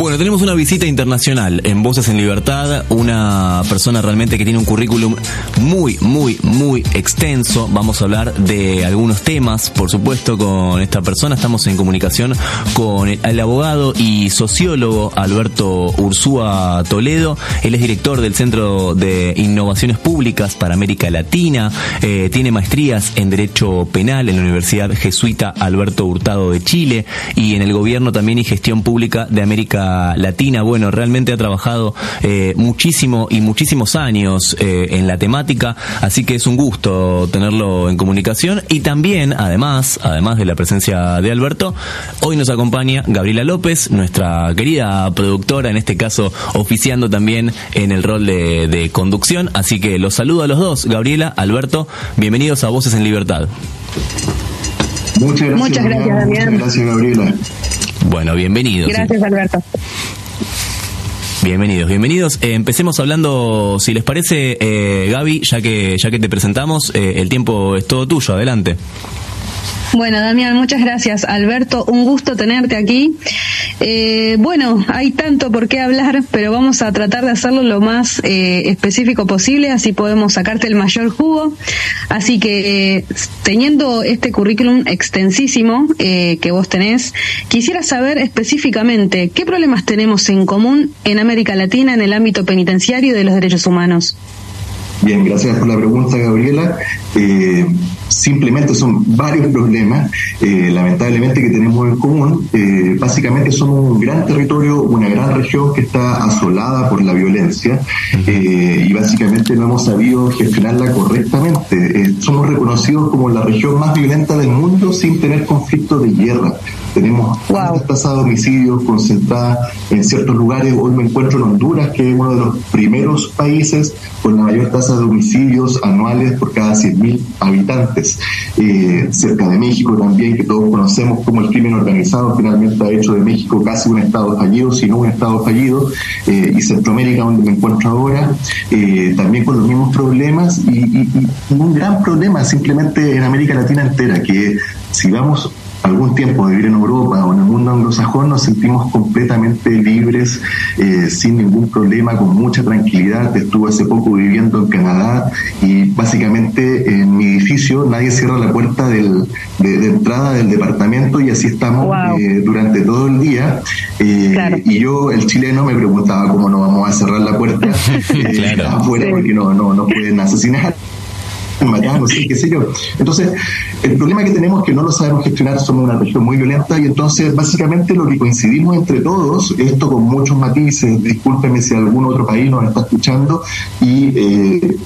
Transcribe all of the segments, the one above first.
Bueno, tenemos una visita internacional en Voces en Libertad, una persona realmente que tiene un currículum muy, muy, muy extenso. Vamos a hablar de algunos temas, por supuesto, con esta persona. Estamos en comunicación con el, abogado y sociólogo Alberto Ursúa Toledo. Él es director del Centro de Innovaciones Públicas para América Latina. Eh, tiene maestrías en Derecho Penal en la Universidad Jesuita Alberto Hurtado de Chile y en el Gobierno también y Gestión Pública de América Latina. Bueno, realmente ha trabajado eh, muchísimo y muchísimos años eh, en la temática, así que es un gusto tenerlo en comunicación. Y también, además, además de la presencia de Alberto, hoy nos acompaña Gabriela López, nuestra querida productora, en este caso oficiando también en el rol de, de conducción. Así que los saludo a los dos, Gabriela, Alberto, bienvenidos a Voces en Libertad. Muchas gracias, Muchas gracias, Damián. Muchas gracias, Gabriela. Bueno, bienvenidos. Gracias, Alberto. Bienvenidos, bienvenidos. Eh, empecemos hablando, si les parece, eh, Gaby, ya que ya que te presentamos, eh, el tiempo es todo tuyo. Adelante. Bueno, Damián, muchas gracias. Alberto, un gusto tenerte aquí. Eh, bueno, hay tanto por qué hablar, pero vamos a tratar de hacerlo lo más eh, específico posible, así podemos sacarte el mayor jugo. Así que, teniendo este currículum extensísimo eh, que vos tenés, quisiera saber específicamente qué problemas tenemos en común en América Latina en el ámbito penitenciario de los derechos humanos. Bien, gracias por la pregunta, Gabriela. Eh, simplemente son varios problemas, eh, lamentablemente, que tenemos en común. Eh, básicamente somos un gran territorio, una gran región que está asolada por la violencia y básicamente no hemos sabido gestionarla correctamente. somos reconocidos como la región más violenta del mundo sin tener conflictos de guerra. Tenemos wow. tasas de homicidios concentradas en ciertos lugares. Hoy me encuentro en Honduras, que es uno de los primeros países con la mayor tasa de homicidios anuales por cada 100.000 habitantes. Eh, cerca de México también, que todos conocemos como el crimen organizado finalmente ha hecho de México casi un estado fallido, si no un estado fallido, eh, y Centroamérica, donde me encuentro ahora, eh, también con los mismos problemas y un gran problema simplemente en América Latina entera, que si vamos algún tiempo de vivir en Europa o en el mundo anglosajón nos sentimos completamente libres, eh, sin ningún problema, con mucha tranquilidad. Estuve hace poco viviendo en Canadá y básicamente en mi edificio nadie cierra la puerta del, de, entrada del departamento y así estamos eh, durante todo el día. Eh, y yo, el chileno, me preguntaba cómo no vamos a cerrar la puerta afuera porque no, no, no pueden asesinar qué sé yo. Entonces, el problema que tenemos es que no lo sabemos gestionar, somos una región muy violenta y entonces básicamente lo que coincidimos entre todos, esto con muchos matices, discúlpeme si algún otro país nos está escuchando y eh,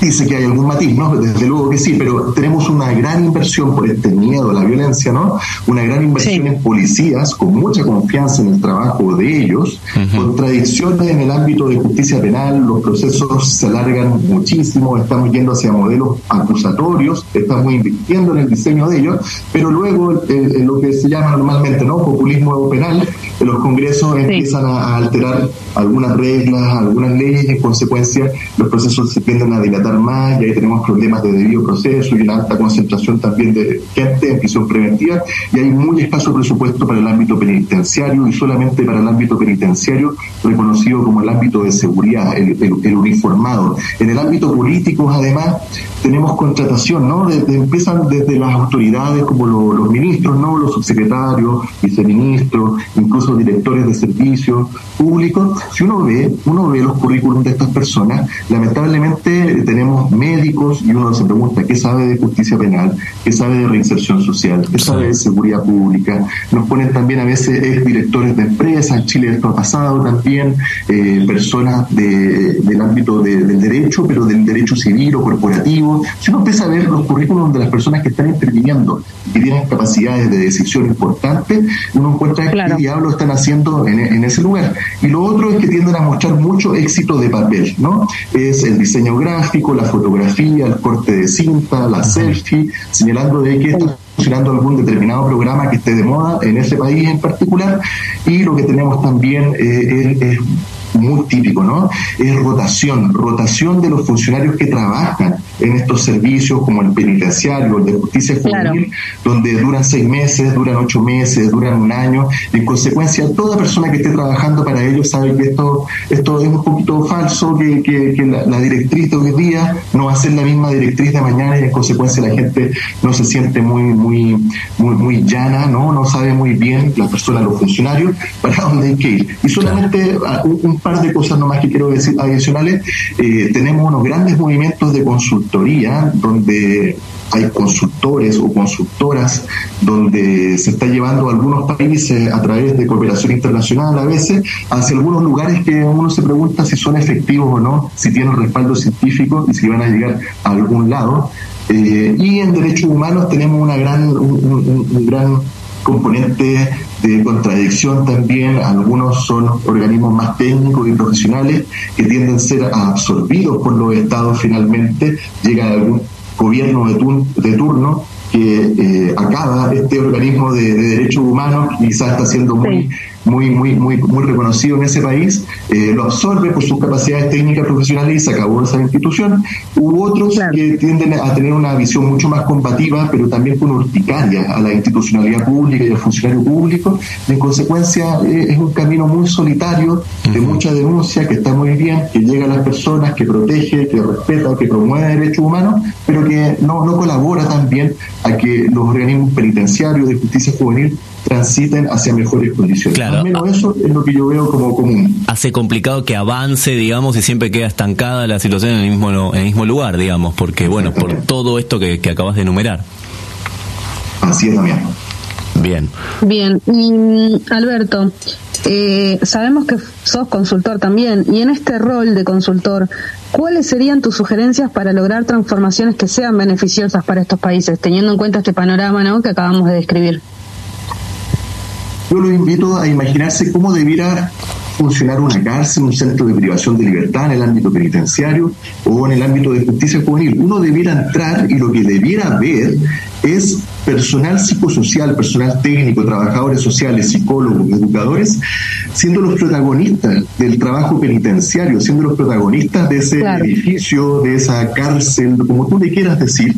dice que hay algún matiz, ¿no? Desde luego que sí, pero tenemos una gran inversión por este miedo a la violencia, ¿no? Una gran inversión en policías, con mucha confianza en el trabajo de ellos, contradicciones en el ámbito de justicia penal, los procesos se alargan muchísimo, estamos yendo hacia modelos acusatorios, estamos invirtiendo en el diseño de ellos, pero luego en lo que se llama normalmente, ¿no? Populismo penal, los congresos empiezan a, alterar algunas reglas, algunas leyes y en consecuencia los procesos se tienden a dilatar más y ahí tenemos problemas de debido proceso y una alta concentración también de gente en prisión preventiva y hay muy escaso presupuesto para el ámbito penitenciario y solamente para el ámbito penitenciario reconocido como el ámbito de seguridad, el, uniformado. En el ámbito político, además, tenemos contratación, ¿no? empiezan desde las autoridades como los ministros, ¿no? Los subsecretarios, viceministros, incluso directores de servicios públicos. Si uno ve, uno ve los currículums de estas personas, lamentablemente tenemos médicos y uno se pregunta qué sabe de justicia penal, qué sabe de reinserción social, qué sabe de seguridad pública. Nos ponen también a veces ex directores de empresas, en Chile esto ha pasado también, eh, personas del ámbito del derecho, pero del derecho civil o corporativo. Si uno empieza a ver los currículums de las personas que están interviniendo y tienen capacidades de decisión importantes, uno encuentra qué diablo están haciendo en, en ese lugar. Y lo otro es que tienden a mostrar mucho éxito de papel, ¿no? Es el diseño gráfico, la fotografía, el corte de cinta, la selfie, señalando de que está funcionando algún determinado programa que esté de moda en ese país en particular y lo que tenemos también eh, es, muy típico, ¿no? Es rotación, rotación de los funcionarios que trabajan en estos servicios como el penitenciario, el de justicia juvenil, donde duran seis meses, duran ocho meses, duran un año. En consecuencia, toda persona que esté trabajando para ellos sabe que esto, esto es un poquito falso, que, que, la, directriz de hoy día no va a ser la misma directriz de mañana y en consecuencia la gente no se siente muy, muy, muy, muy llana, ¿no? No sabe muy bien la persona, los funcionarios, para dónde hay que ir. Y solamente ah, un, par de cosas nomás que quiero decir adicionales. Eh, tenemos unos grandes movimientos de consultoría donde hay consultores o consultoras donde se está llevando a algunos países a través de cooperación internacional a veces hacia algunos lugares que uno se pregunta si son efectivos o no, si tienen respaldo científico y si van a llegar a algún lado. Eh, y en derechos humanos tenemos una gran, un gran componente de contradicción también. Algunos son organismos más técnicos y profesionales que tienden a ser absorbidos por los estados finalmente. Llega algún gobierno de, turno que eh, acaba este organismo de, derechos humanos, quizás está siendo muy muy, muy, muy, muy reconocido en ese país, eh, lo absorbe por sus capacidades técnicas profesionales y se acabó esa institución. Hubo otros que tienden a tener una visión mucho más combativa, pero también con urticaria a la institucionalidad pública y al funcionario público. en consecuencia, eh, es un camino muy solitario, de mucha denuncia, que está muy bien, que llega a las personas, que protege, que respeta, que promueve derechos humanos, pero que no, no colabora también a que los organismos penitenciarios de justicia juvenil transiten hacia mejores condiciones. Al menos eso es lo que yo veo como común. Hace complicado que avance, digamos, y siempre queda estancada la situación en el mismo, en el mismo lugar, digamos, porque, bueno, por todo esto que, acabas de enumerar. Así es, Damián. Bien. Bien, y Alberto, eh, sabemos que sos consultor también, y en este rol de consultor, ¿cuáles serían tus sugerencias para lograr transformaciones que sean beneficiosas para estos países, teniendo en cuenta este panorama ¿no? que acabamos de describir? Yo los invito a imaginarse cómo debiera funcionar una cárcel, un centro de privación de libertad en el ámbito penitenciario o en el ámbito de justicia juvenil. Uno debiera entrar y lo que debiera ver es personal psicosocial, personal técnico, trabajadores sociales, psicólogos, educadores, siendo los protagonistas del trabajo penitenciario, siendo los protagonistas de ese edificio, de esa cárcel, como tú le quieras decir,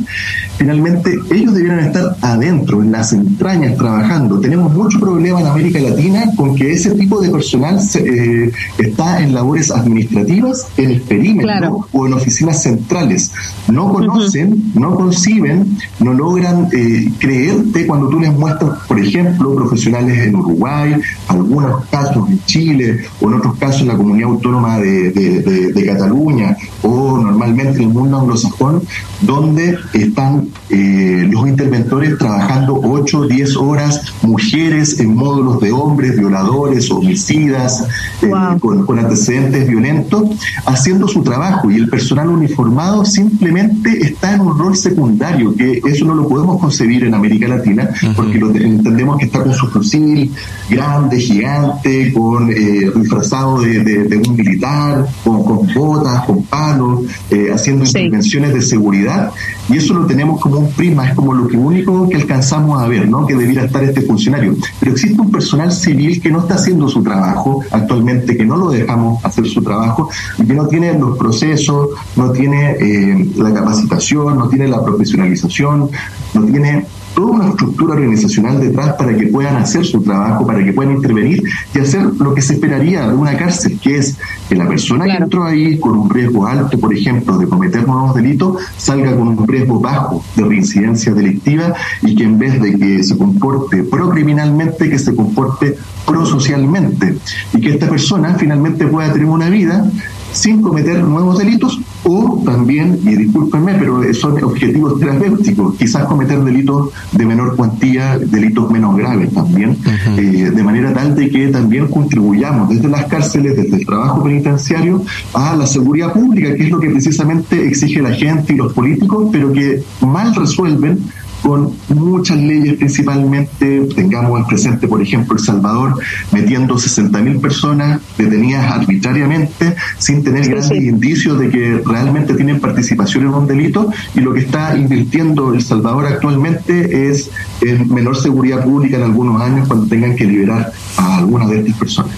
finalmente ellos debieran estar adentro, en las entrañas, trabajando. Tenemos mucho problema en América Latina con que ese tipo de personal eh, está en labores administrativas, en el perímetro o en oficinas centrales. No conocen, no conciben, no logran eh, creerte cuando tú les muestras, por ejemplo, profesionales en Uruguay, algunos casos en Chile o en otros casos en la comunidad autónoma de, de, Cataluña o normalmente en el mundo anglosajón, donde están eh, los interventores trabajando 8 o 10 horas, mujeres en módulos de hombres, violadores, homicidas, eh, con, con antecedentes violentos, haciendo su trabajo. Y el personal uniformado simplemente está en un rol secundario, que eso no lo podemos concebir en América Latina, porque lo, entendemos que está con su fusil grande, gigante, con eh, disfrazado de, un militar, con, botas, con palos, eh, haciendo intervenciones de seguridad, y eso lo tenemos como un prisma, es como lo que único que alcanzamos a ver, ¿no? que debiera estar este funcionario. Pero existe un personal civil que no está haciendo su trabajo actualmente, que no lo dejamos hacer su trabajo, y que no tiene los procesos, no tiene eh, la capacitación, no tiene la profesionalización, no tiene toda una estructura organizacional detrás para que puedan hacer su trabajo, para que puedan intervenir y hacer lo que se esperaría de una cárcel, que es que la persona que entró ahí con un riesgo alto, por ejemplo, de cometer nuevos delitos, salga con un riesgo bajo de reincidencia delictiva y que en vez de que se comporte pro-criminalmente, que se comporte pro-socialmente. Y que esta persona finalmente pueda tener una vida sin cometer nuevos delitos o también, y discúlpenme, pero son objetivos terapéuticos, quizás cometer delitos de menor cuantía, delitos menos graves también, eh, de manera tal de que también contribuyamos desde las cárceles, desde el trabajo penitenciario, a la seguridad pública, que es lo que precisamente exige la gente y los políticos, pero que mal resuelven con muchas leyes principalmente, tengamos el presente, por ejemplo, El Salvador metiendo 60.000 personas detenidas arbitrariamente sin tener grandes indicios de que realmente tienen participación en un delito. Y lo que está invirtiendo El Salvador actualmente es en menor seguridad pública en algunos años cuando tengan que liberar a algunas de estas personas.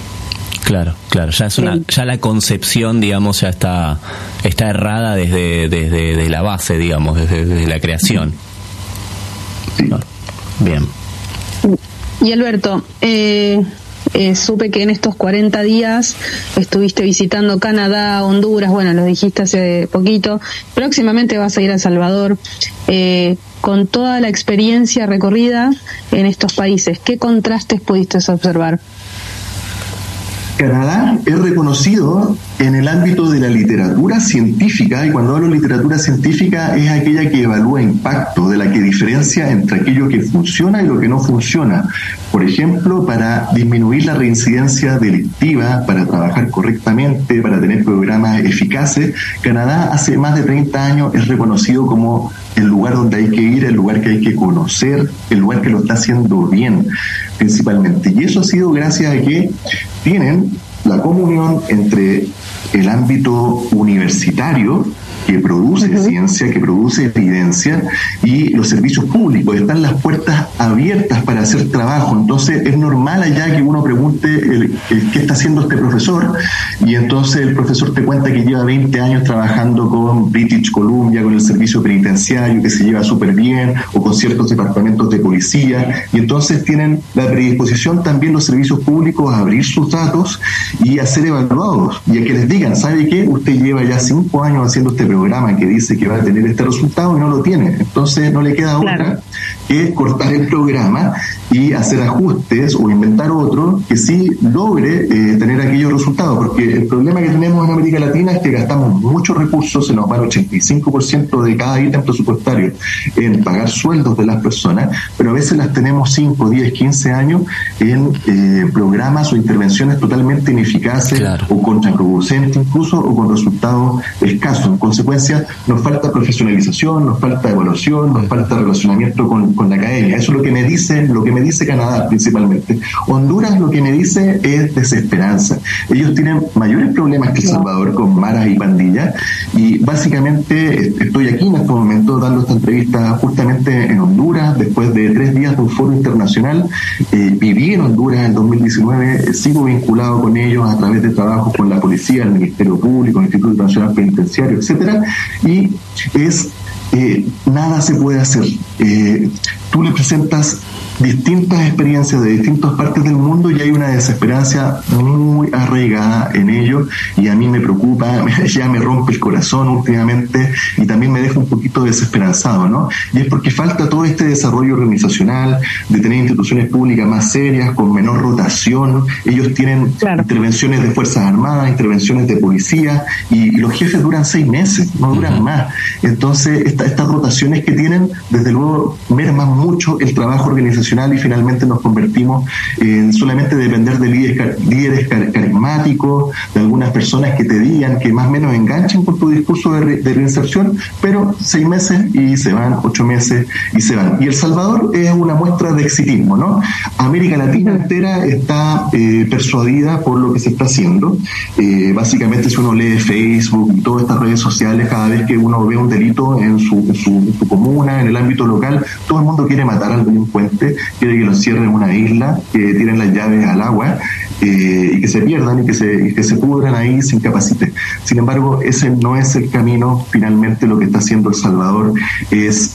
Claro, claro, ya es una, ya la concepción, digamos, ya está, está errada desde, desde, la base, digamos, desde, la creación. Bien. Y Alberto, eh, eh, supe que en estos 40 días estuviste visitando Canadá, Honduras, bueno, lo dijiste hace poquito, próximamente vas a ir a El Salvador. Eh, con toda la experiencia recorrida en estos países, ¿qué contrastes pudiste observar? Canadá es reconocido en el ámbito de la literatura científica, y cuando hablo de literatura científica es aquella que evalúa impacto, de la que diferencia entre aquello que funciona y lo que no funciona. Por ejemplo, para disminuir la reincidencia delictiva, para trabajar correctamente, para tener programas eficaces, Canadá hace más de 30 años es reconocido como el lugar donde hay que ir, el lugar que hay que conocer, el lugar que lo está haciendo bien, principalmente. Y eso ha sido gracias a que tienen la comunión entre el ámbito universitario, que produce ciencia, que produce evidencia, y los servicios públicos. Están las puertas abiertas para hacer trabajo. Entonces es normal allá que uno pregunte qué está haciendo este profesor, y entonces el profesor te cuenta que lleva 20 años trabajando con British Columbia, con el servicio penitenciario, que se lleva súper bien, o con ciertos departamentos de policía, y entonces tienen la predisposición también los servicios públicos a abrir sus datos y a ser evaluados, y a que les digan, ¿sabe qué? Usted lleva ya cinco años haciendo este programa que dice que va a tener este resultado y no lo tiene. Entonces no le queda otra que cortar el programa y hacer ajustes o inventar otro que sí logre eh, tener aquellos resultados. Porque el problema que tenemos en América Latina es que gastamos muchos recursos, se nos va el 85% de cada ítem presupuestario en pagar sueldos de las personas, pero a veces las tenemos 5, 10, 15 años en eh, programas o intervenciones totalmente ineficaces o contraproducentes incluso o con resultados escasos. En consecuencia, nos falta profesionalización, nos falta evaluación, nos falta relacionamiento con, con la academia. Eso es lo que me dice, lo que me dice Canadá principalmente. Honduras lo que me dice es desesperanza. Ellos tienen mayores problemas que El Salvador con maras y pandillas y básicamente estoy aquí en este momento dando esta entrevista justamente en Honduras después de tres días de un foro internacional. Eh, viví en Honduras en 2019, sigo vinculado con ellos a través de trabajos con la policía, el Ministerio Público, el Instituto Nacional Penitenciario, etcétera, y es eh, nada se puede hacer. Eh, tú le presentas distintas experiencias de distintas partes del mundo y hay una desesperanza muy arraigada en ello y a mí me preocupa, ya me rompe el corazón últimamente y también me deja un poquito desesperanzado, ¿no? Y es porque falta todo este desarrollo organizacional, de tener instituciones públicas más serias, con menor rotación, ellos tienen intervenciones de Fuerzas Armadas, intervenciones de policía y, los jefes duran seis meses, no duran más. Entonces, estas rotaciones que tienen, desde luego, merman mucho el trabajo organizacional y finalmente nos convertimos en solamente depender de líderes, carismáticos, de algunas personas que te digan, que más o menos enganchan con tu discurso de, reinserción, pero seis meses y se van, ocho meses y se van. Y El Salvador es una muestra de exitismo, ¿no? América Latina entera está eh, persuadida por lo que se está haciendo. Eh, básicamente, si uno lee Facebook y todas estas redes sociales, cada vez que uno ve un delito en su, en su comuna, en el ámbito local, todo el mundo quiere matar al delincuente quiere que los cierren en una isla, que tiren las llaves al agua eh, y que se pierdan y que se, que se pudran ahí sin capacite. Sin embargo, ese no es el camino. Finalmente lo que está haciendo El Salvador es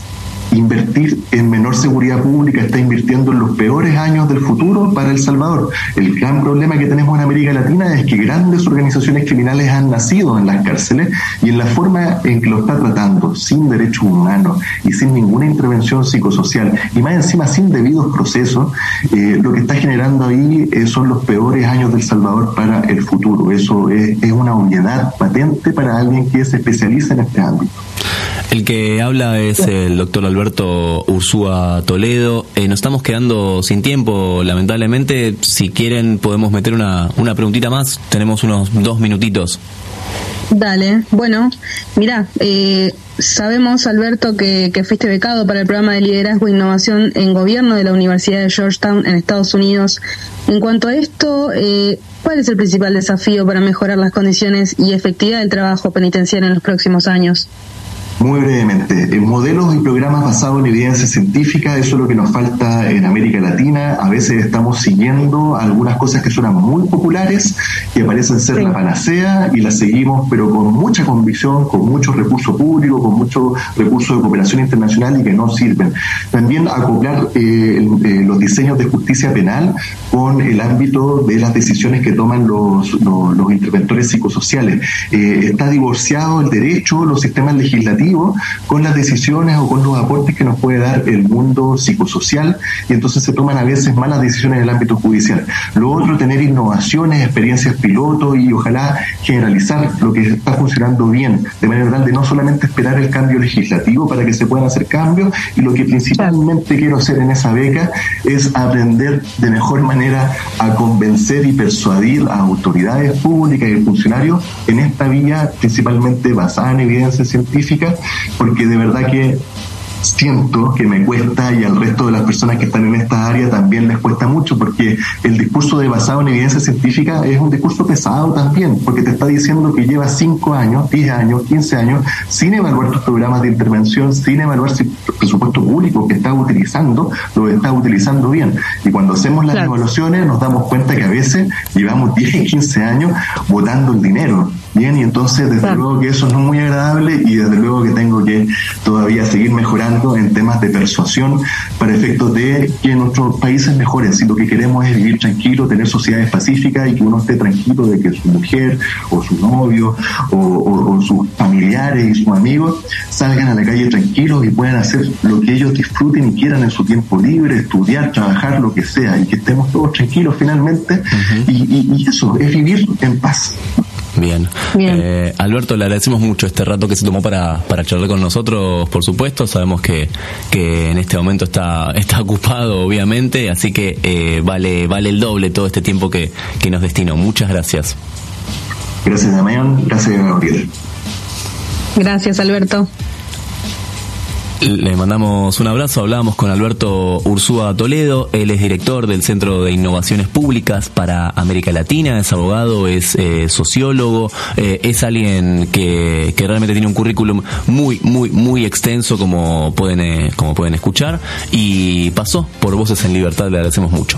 invertir en menor seguridad pública, está invirtiendo en los peores años del futuro para El Salvador. El gran problema que tenemos en América Latina es que grandes organizaciones criminales han nacido en las cárceles y en la forma en que lo está tratando, sin derechos humanos y sin ninguna intervención psicosocial, y más encima sin debidos procesos, eh, lo que está generando ahí eh, son los peores años del Salvador para el futuro. Eso es, es una obviedad patente para alguien que se especializa en este ámbito. El que habla es el doctor Alberto Ursúa Toledo. Eh, nos estamos quedando sin tiempo, lamentablemente. Si quieren, podemos meter una, una preguntita más. Tenemos unos dos minutitos. Dale, bueno, mira, eh, sabemos, Alberto, que, que, fuiste becado para el programa de liderazgo e innovación en gobierno de la Universidad de Georgetown en Estados Unidos. En cuanto a esto, eh, ¿cuál es el principal desafío para mejorar las condiciones y efectividad del trabajo penitenciario en los próximos años? Muy brevemente, modelos y programas basados en evidencia científica, eso es lo que nos falta en América Latina. A veces estamos siguiendo algunas cosas que suenan muy populares, que parecen ser la panacea, y las seguimos, pero con mucha convicción, con mucho recurso público, con mucho recurso de cooperación internacional y que no sirven. También acoplar eh, eh, los diseños de justicia penal con el ámbito de las decisiones que toman los, los, interventores psicosociales. Eh, está divorciado el derecho, los sistemas legislativos con las decisiones o con los aportes que nos puede dar el mundo psicosocial y entonces se toman a veces malas decisiones en el ámbito judicial. Lo otro, tener innovaciones, experiencias piloto y ojalá generalizar lo que está funcionando bien, de manera tal de no solamente esperar el cambio legislativo para que se puedan hacer cambios y lo que principalmente quiero hacer en esa beca es aprender de mejor manera a convencer y persuadir a autoridades públicas y funcionarios en esta vía principalmente basada en evidencia científica porque de verdad que siento que me cuesta y al resto de las personas que están en esta área también les cuesta mucho porque el discurso de basado en evidencia científica es un discurso pesado también, porque te está diciendo que llevas 5 años, 10 años, 15 años sin evaluar tus programas de intervención, sin evaluar si el presupuesto público que estás utilizando lo estás utilizando bien. Y cuando hacemos las evaluaciones nos damos cuenta que a veces llevamos 10 y 15 años votando el dinero Bien, y entonces desde luego que eso no es muy agradable y desde luego que tengo que todavía seguir mejorando en temas de persuasión para efectos de que nuestros países mejoren. Si lo que queremos es vivir tranquilo, tener sociedades pacíficas y que uno esté tranquilo de que su mujer o su novio o, sus familiares y sus amigos salgan a la calle tranquilos y puedan hacer lo que ellos disfruten y quieran en su tiempo libre, estudiar, trabajar, lo que sea, y que estemos todos tranquilos finalmente. y eso, es vivir en paz. Bien. Eh, Alberto, le agradecemos mucho este rato que se tomó para, para charlar con nosotros, por supuesto. Sabemos que, que en este momento está, está ocupado, obviamente, así que eh, vale, vale el doble todo este tiempo que, que nos destinó. Muchas gracias. Gracias, Damián. Gracias, Gabriel. Gracias, Alberto. Le mandamos un abrazo, hablábamos con Alberto Ursúa Toledo, él es director del Centro de Innovaciones Públicas para América Latina, es abogado, es eh, sociólogo, eh, es alguien que, que, realmente tiene un currículum muy, muy, muy extenso como pueden, eh, como pueden escuchar. Y pasó por Voces en Libertad, le agradecemos mucho.